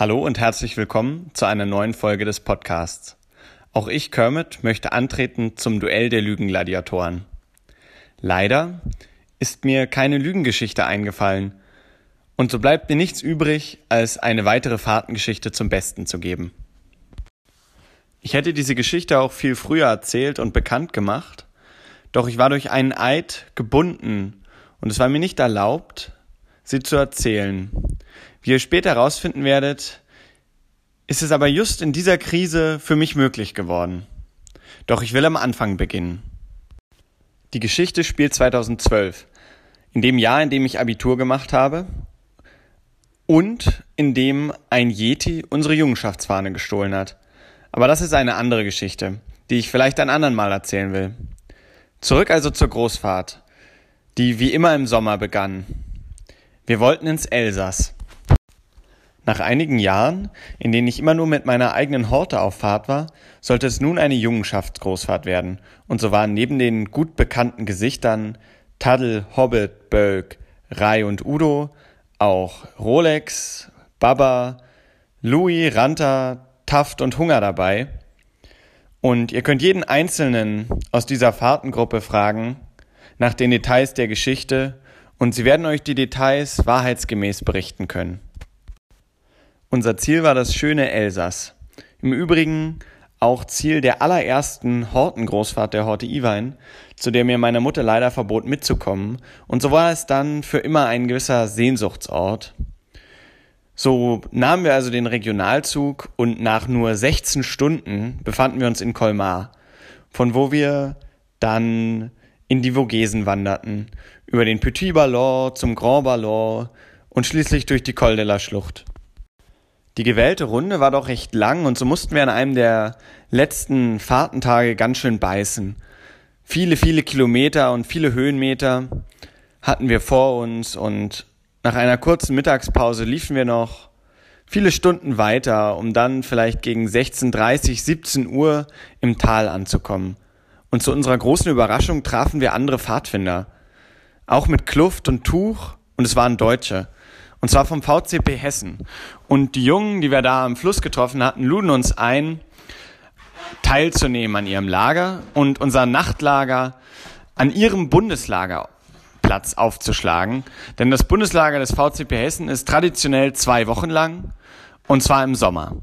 Hallo und herzlich willkommen zu einer neuen Folge des Podcasts. Auch ich, Kermit, möchte antreten zum Duell der Lügengladiatoren. Leider ist mir keine Lügengeschichte eingefallen und so bleibt mir nichts übrig, als eine weitere Fahrtengeschichte zum Besten zu geben. Ich hätte diese Geschichte auch viel früher erzählt und bekannt gemacht, doch ich war durch einen Eid gebunden und es war mir nicht erlaubt, sie zu erzählen. Wie ihr später herausfinden werdet, ist es aber just in dieser Krise für mich möglich geworden. Doch ich will am Anfang beginnen. Die Geschichte spielt 2012, in dem Jahr, in dem ich Abitur gemacht habe und in dem ein Yeti unsere Jungenschaftsfahne gestohlen hat. Aber das ist eine andere Geschichte, die ich vielleicht ein andern Mal erzählen will. Zurück also zur Großfahrt, die wie immer im Sommer begann. Wir wollten ins Elsass. Nach einigen Jahren, in denen ich immer nur mit meiner eigenen Horte auf Fahrt war, sollte es nun eine Jungenschaftsgroßfahrt werden, und so waren neben den gut bekannten Gesichtern Taddel, Hobbit, Bölk, Rai und Udo auch Rolex, Baba, Louis, Ranta, Taft und Hunger dabei, und ihr könnt jeden Einzelnen aus dieser Fahrtengruppe fragen nach den Details der Geschichte. Und sie werden euch die Details wahrheitsgemäß berichten können. Unser Ziel war das schöne Elsass. Im Übrigen auch Ziel der allerersten Hortengroßfahrt der Horte Iwein, zu der mir meine Mutter leider verbot mitzukommen, und so war es dann für immer ein gewisser Sehnsuchtsort, so nahmen wir also den Regionalzug und nach nur 16 Stunden befanden wir uns in Colmar, von wo wir dann in die Vogesen wanderten, über den Petit Ballon zum Grand Ballon und schließlich durch die Col de la Schlucht. Die gewählte Runde war doch recht lang und so mussten wir an einem der letzten Fahrtentage ganz schön beißen. Viele, viele Kilometer und viele Höhenmeter hatten wir vor uns und nach einer kurzen Mittagspause liefen wir noch viele Stunden weiter, um dann vielleicht gegen 16.30, 17 Uhr im Tal anzukommen. Und zu unserer großen Überraschung trafen wir andere Pfadfinder. Auch mit Kluft und Tuch und es waren Deutsche. Und zwar vom VCP Hessen. Und die Jungen, die wir da am Fluss getroffen hatten, luden uns ein, teilzunehmen an ihrem Lager und unser Nachtlager an ihrem Bundeslager Platz aufzuschlagen. Denn das Bundeslager des VCP Hessen ist traditionell zwei Wochen lang und zwar im Sommer.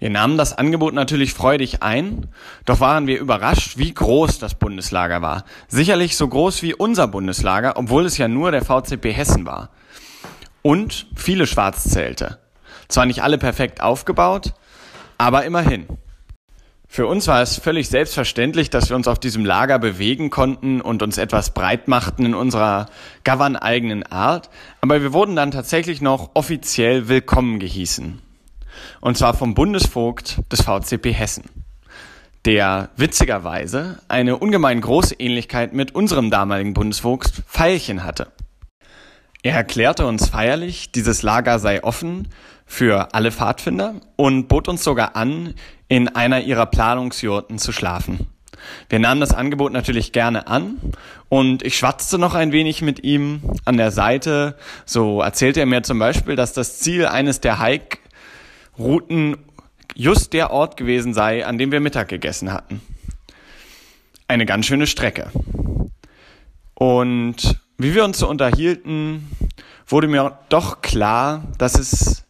Wir nahmen das Angebot natürlich freudig ein, doch waren wir überrascht, wie groß das Bundeslager war. Sicherlich so groß wie unser Bundeslager, obwohl es ja nur der VCP Hessen war. Und viele Schwarzzelte. Zwar nicht alle perfekt aufgebaut, aber immerhin. Für uns war es völlig selbstverständlich, dass wir uns auf diesem Lager bewegen konnten und uns etwas breit machten in unserer Govern-eigenen Art, aber wir wurden dann tatsächlich noch offiziell willkommen gehießen. Und zwar vom Bundesvogt des VCP Hessen, der witzigerweise eine ungemein große Ähnlichkeit mit unserem damaligen Bundesvogt Veilchen hatte. Er erklärte uns feierlich, dieses Lager sei offen für alle Pfadfinder und bot uns sogar an, in einer ihrer Planungsjurten zu schlafen. Wir nahmen das Angebot natürlich gerne an und ich schwatzte noch ein wenig mit ihm an der Seite. So erzählte er mir zum Beispiel, dass das Ziel eines der Hike-Routen just der Ort gewesen sei, an dem wir Mittag gegessen hatten. Eine ganz schöne Strecke. Und wie wir uns so unterhielten, wurde mir doch klar, dass es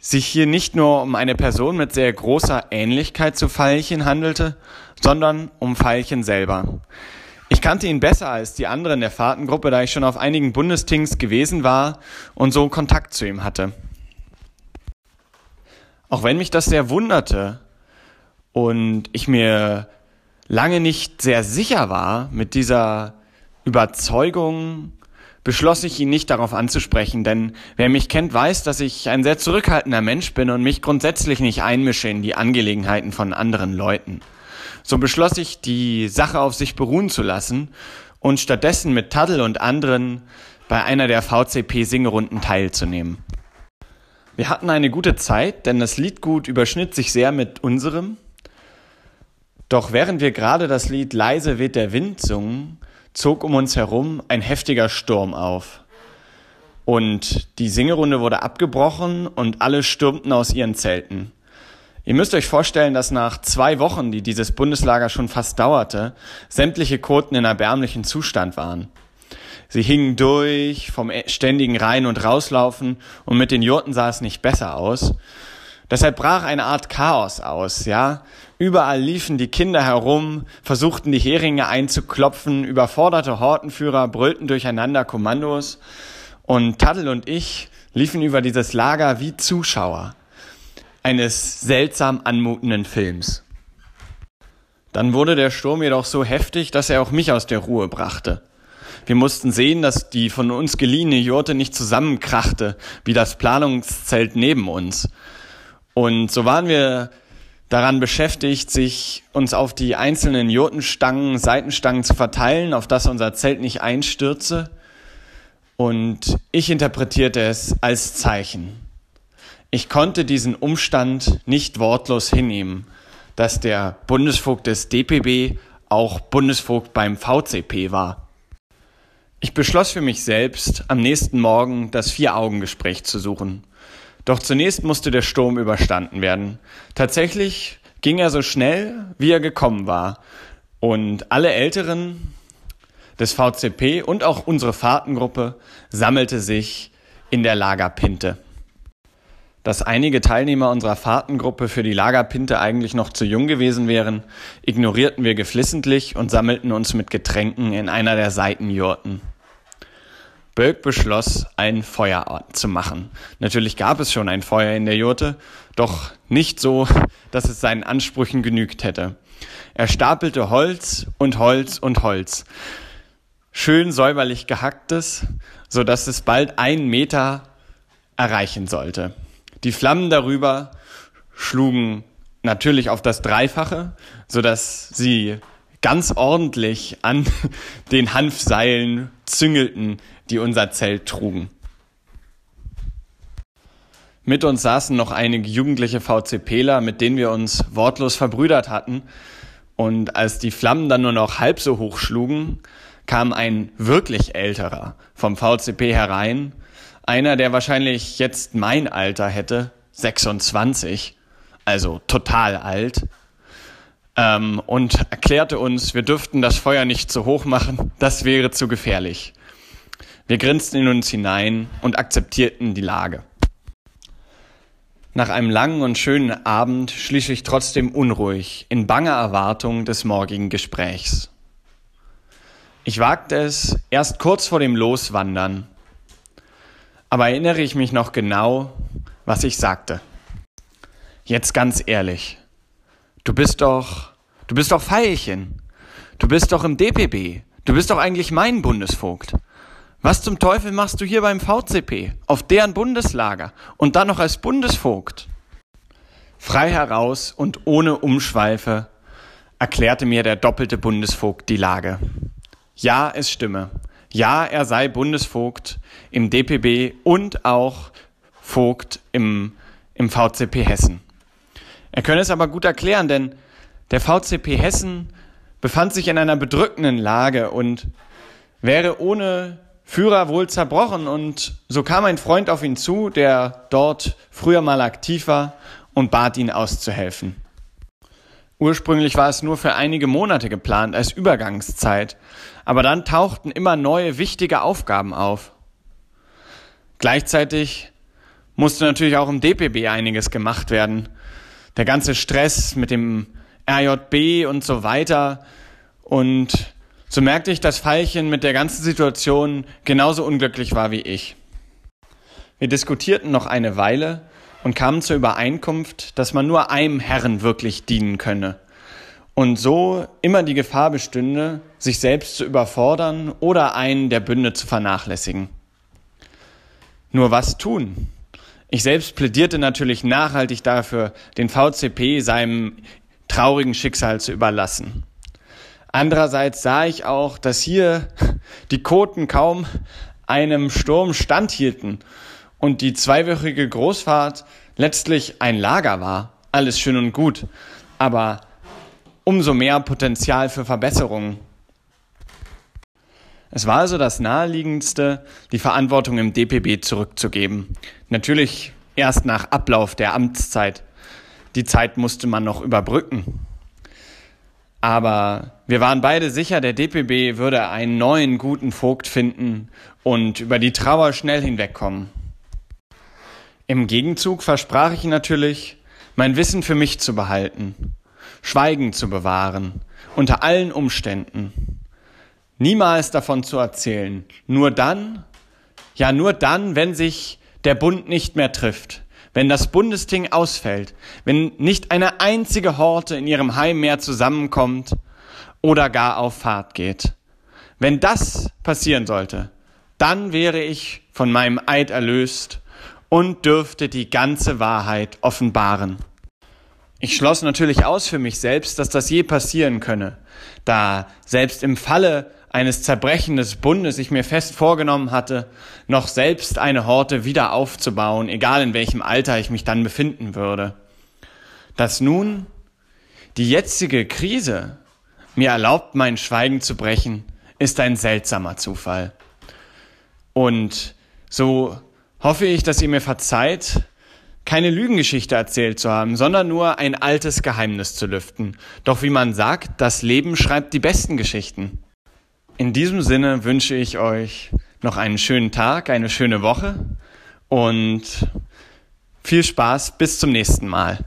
sich hier nicht nur um eine Person mit sehr großer Ähnlichkeit zu Veilchen handelte, sondern um Veilchen selber. Ich kannte ihn besser als die anderen der Fahrtengruppe, da ich schon auf einigen Bundestings gewesen war und so Kontakt zu ihm hatte. Auch wenn mich das sehr wunderte und ich mir lange nicht sehr sicher war mit dieser Überzeugung beschloss ich ihn nicht darauf anzusprechen, denn wer mich kennt, weiß, dass ich ein sehr zurückhaltender Mensch bin und mich grundsätzlich nicht einmische in die Angelegenheiten von anderen Leuten. So beschloss ich, die Sache auf sich beruhen zu lassen und stattdessen mit Taddel und anderen bei einer der VCP-Singerunden teilzunehmen. Wir hatten eine gute Zeit, denn das Liedgut überschnitt sich sehr mit unserem. Doch während wir gerade das Lied Leise weht der Wind sungen, zog um uns herum ein heftiger Sturm auf. Und die Singerunde wurde abgebrochen und alle stürmten aus ihren Zelten. Ihr müsst euch vorstellen, dass nach zwei Wochen, die dieses Bundeslager schon fast dauerte, sämtliche Koten in erbärmlichen Zustand waren. Sie hingen durch vom ständigen Rein- und Rauslaufen und mit den Jurten sah es nicht besser aus. Deshalb brach eine Art Chaos aus, ja. Überall liefen die Kinder herum, versuchten die Heringe einzuklopfen, überforderte Hortenführer brüllten durcheinander Kommandos und Taddel und ich liefen über dieses Lager wie Zuschauer eines seltsam anmutenden Films. Dann wurde der Sturm jedoch so heftig, dass er auch mich aus der Ruhe brachte. Wir mussten sehen, dass die von uns geliehene Jurte nicht zusammenkrachte, wie das Planungszelt neben uns. Und so waren wir daran beschäftigt, sich uns auf die einzelnen Jurtenstangen, Seitenstangen zu verteilen, auf dass unser Zelt nicht einstürze. Und ich interpretierte es als Zeichen. Ich konnte diesen Umstand nicht wortlos hinnehmen, dass der Bundesvogt des DPB auch Bundesvogt beim VCP war. Ich beschloss für mich selbst, am nächsten Morgen das Vier-Augen-Gespräch zu suchen. Doch zunächst musste der Sturm überstanden werden. Tatsächlich ging er so schnell, wie er gekommen war. Und alle Älteren des VCP und auch unsere Fahrtengruppe sammelte sich in der Lagerpinte. Dass einige Teilnehmer unserer Fahrtengruppe für die Lagerpinte eigentlich noch zu jung gewesen wären, ignorierten wir geflissentlich und sammelten uns mit Getränken in einer der Seitenjurten. Bölk beschloss, ein Feuer zu machen. Natürlich gab es schon ein Feuer in der Jurte, doch nicht so, dass es seinen Ansprüchen genügt hätte. Er stapelte Holz und Holz und Holz. Schön säuberlich gehacktes, so dass es bald einen Meter erreichen sollte. Die Flammen darüber schlugen natürlich auf das Dreifache, so dass sie ganz ordentlich an den Hanfseilen züngelten, die unser Zelt trugen. Mit uns saßen noch einige jugendliche VCPler, mit denen wir uns wortlos verbrüdert hatten. Und als die Flammen dann nur noch halb so hoch schlugen, kam ein wirklich älterer vom VCP herein. Einer, der wahrscheinlich jetzt mein Alter hätte, 26, also total alt, ähm, und erklärte uns, wir dürften das Feuer nicht zu hoch machen, das wäre zu gefährlich. Wir grinsten in uns hinein und akzeptierten die Lage. Nach einem langen und schönen Abend schließe ich trotzdem unruhig, in banger Erwartung des morgigen Gesprächs. Ich wagte es erst kurz vor dem Loswandern, aber erinnere ich mich noch genau, was ich sagte. Jetzt ganz ehrlich, Du bist doch, du bist doch Veilchen. Du bist doch im DPB. Du bist doch eigentlich mein Bundesvogt. Was zum Teufel machst du hier beim VCP, auf deren Bundeslager und dann noch als Bundesvogt? Frei heraus und ohne Umschweife erklärte mir der doppelte Bundesvogt die Lage. Ja, es stimme. Ja, er sei Bundesvogt im DPB und auch Vogt im, im VCP Hessen. Er könne es aber gut erklären, denn der VCP Hessen befand sich in einer bedrückenden Lage und wäre ohne Führer wohl zerbrochen. Und so kam ein Freund auf ihn zu, der dort früher mal aktiv war und bat ihn auszuhelfen. Ursprünglich war es nur für einige Monate geplant als Übergangszeit, aber dann tauchten immer neue wichtige Aufgaben auf. Gleichzeitig musste natürlich auch im DPB einiges gemacht werden der ganze Stress mit dem RJB und so weiter. Und so merkte ich, dass Veilchen mit der ganzen Situation genauso unglücklich war wie ich. Wir diskutierten noch eine Weile und kamen zur Übereinkunft, dass man nur einem Herrn wirklich dienen könne. Und so immer die Gefahr bestünde, sich selbst zu überfordern oder einen der Bünde zu vernachlässigen. Nur was tun? Ich selbst plädierte natürlich nachhaltig dafür, den VCP seinem traurigen Schicksal zu überlassen. Andererseits sah ich auch, dass hier die Koten kaum einem Sturm standhielten und die zweiwöchige Großfahrt letztlich ein Lager war. Alles schön und gut, aber umso mehr Potenzial für Verbesserungen. Es war also das Naheliegendste, die Verantwortung im DPB zurückzugeben. Natürlich erst nach Ablauf der Amtszeit. Die Zeit musste man noch überbrücken. Aber wir waren beide sicher, der DPB würde einen neuen guten Vogt finden und über die Trauer schnell hinwegkommen. Im Gegenzug versprach ich natürlich, mein Wissen für mich zu behalten, Schweigen zu bewahren, unter allen Umständen. Niemals davon zu erzählen, nur dann, ja nur dann, wenn sich der Bund nicht mehr trifft, wenn das Bundesting ausfällt, wenn nicht eine einzige Horte in ihrem Heim mehr zusammenkommt oder gar auf Fahrt geht. Wenn das passieren sollte, dann wäre ich von meinem Eid erlöst und dürfte die ganze Wahrheit offenbaren. Ich schloss natürlich aus für mich selbst, dass das je passieren könne, da selbst im Falle eines Zerbrechen des Bundes ich mir fest vorgenommen hatte, noch selbst eine Horte wieder aufzubauen, egal in welchem Alter ich mich dann befinden würde. Dass nun die jetzige Krise mir erlaubt, mein Schweigen zu brechen, ist ein seltsamer Zufall. Und so hoffe ich, dass ihr mir verzeiht, keine Lügengeschichte erzählt zu haben, sondern nur ein altes Geheimnis zu lüften. Doch wie man sagt, das Leben schreibt die besten Geschichten. In diesem Sinne wünsche ich euch noch einen schönen Tag, eine schöne Woche und viel Spaß bis zum nächsten Mal.